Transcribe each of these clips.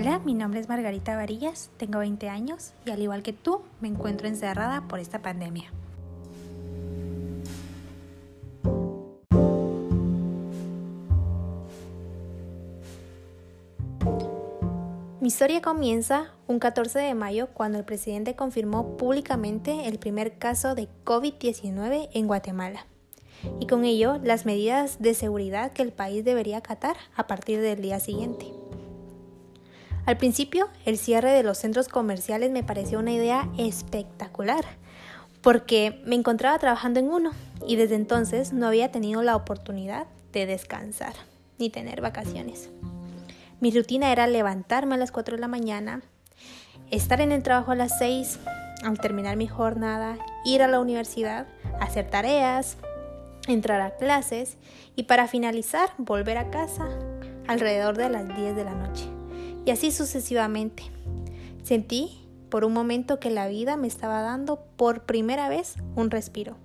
Hola, mi nombre es Margarita Varillas, tengo 20 años y al igual que tú me encuentro encerrada por esta pandemia. Mi historia comienza un 14 de mayo cuando el presidente confirmó públicamente el primer caso de COVID-19 en Guatemala y con ello las medidas de seguridad que el país debería acatar a partir del día siguiente. Al principio, el cierre de los centros comerciales me pareció una idea espectacular, porque me encontraba trabajando en uno y desde entonces no había tenido la oportunidad de descansar ni tener vacaciones. Mi rutina era levantarme a las 4 de la mañana, estar en el trabajo a las 6, al terminar mi jornada, ir a la universidad, hacer tareas, entrar a clases y para finalizar volver a casa alrededor de las 10 de la noche. Y así sucesivamente. Sentí por un momento que la vida me estaba dando por primera vez un respiro,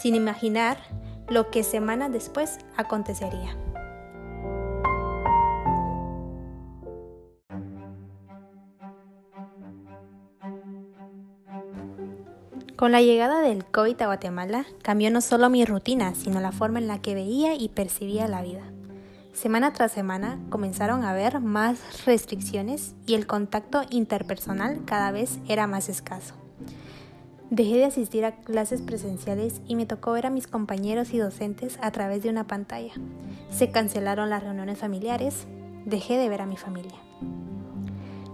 sin imaginar lo que semanas después acontecería. Con la llegada del COVID a Guatemala, cambió no solo mi rutina, sino la forma en la que veía y percibía la vida. Semana tras semana comenzaron a haber más restricciones y el contacto interpersonal cada vez era más escaso. Dejé de asistir a clases presenciales y me tocó ver a mis compañeros y docentes a través de una pantalla. Se cancelaron las reuniones familiares, dejé de ver a mi familia.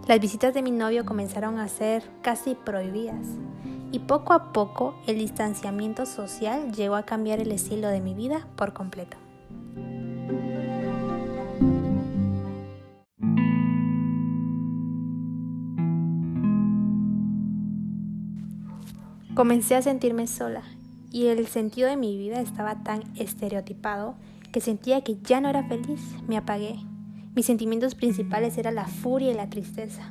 Las visitas de mi novio comenzaron a ser casi prohibidas y poco a poco el distanciamiento social llegó a cambiar el estilo de mi vida por completo. Comencé a sentirme sola y el sentido de mi vida estaba tan estereotipado que sentía que ya no era feliz, me apagué. Mis sentimientos principales eran la furia y la tristeza.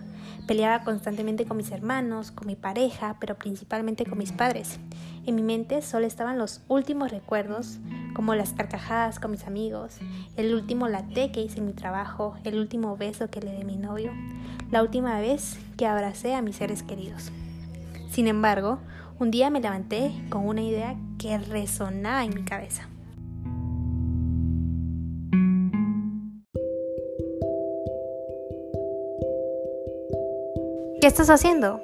Peleaba constantemente con mis hermanos, con mi pareja, pero principalmente con mis padres. En mi mente solo estaban los últimos recuerdos, como las carcajadas con mis amigos, el último latte que hice en mi trabajo, el último beso que le di a mi novio, la última vez que abracé a mis seres queridos. Sin embargo, un día me levanté con una idea que resonaba en mi cabeza. ¿Qué estás haciendo?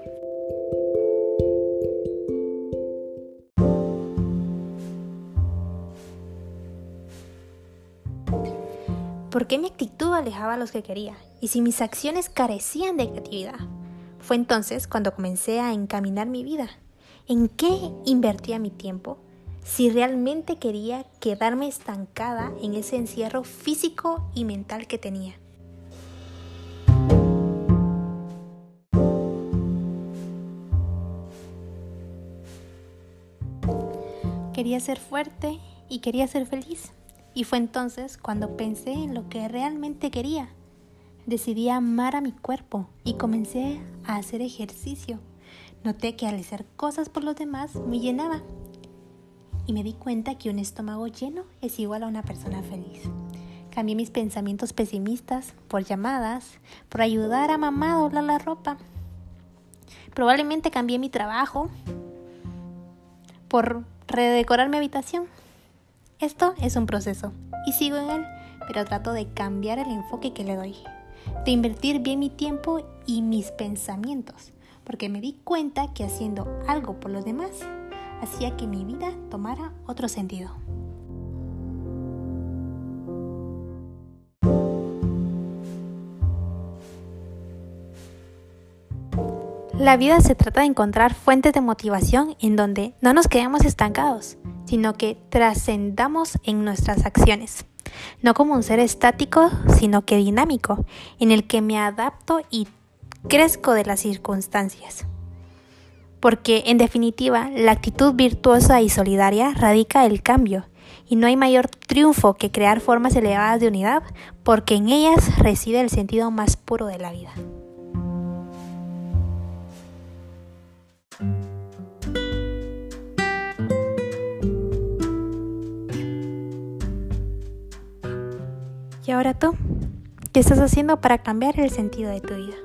¿Por qué mi actitud alejaba a los que quería? Y si mis acciones carecían de creatividad. Fue entonces cuando comencé a encaminar mi vida. ¿En qué invertía mi tiempo? Si realmente quería quedarme estancada en ese encierro físico y mental que tenía. Quería ser fuerte y quería ser feliz. Y fue entonces cuando pensé en lo que realmente quería. Decidí amar a mi cuerpo y comencé a hacer ejercicio. Noté que al hacer cosas por los demás me llenaba. Y me di cuenta que un estómago lleno es igual a una persona feliz. Cambié mis pensamientos pesimistas por llamadas, por ayudar a mamá a doblar la ropa. Probablemente cambié mi trabajo por redecorar mi habitación. Esto es un proceso y sigo en él, pero trato de cambiar el enfoque que le doy, de invertir bien mi tiempo y mis pensamientos, porque me di cuenta que haciendo algo por los demás hacía que mi vida tomara otro sentido. La vida se trata de encontrar fuentes de motivación en donde no nos quedemos estancados, sino que trascendamos en nuestras acciones. No como un ser estático, sino que dinámico, en el que me adapto y crezco de las circunstancias. Porque, en definitiva, la actitud virtuosa y solidaria radica el cambio, y no hay mayor triunfo que crear formas elevadas de unidad, porque en ellas reside el sentido más puro de la vida. ¿Y ahora tú? ¿Qué estás haciendo para cambiar el sentido de tu vida?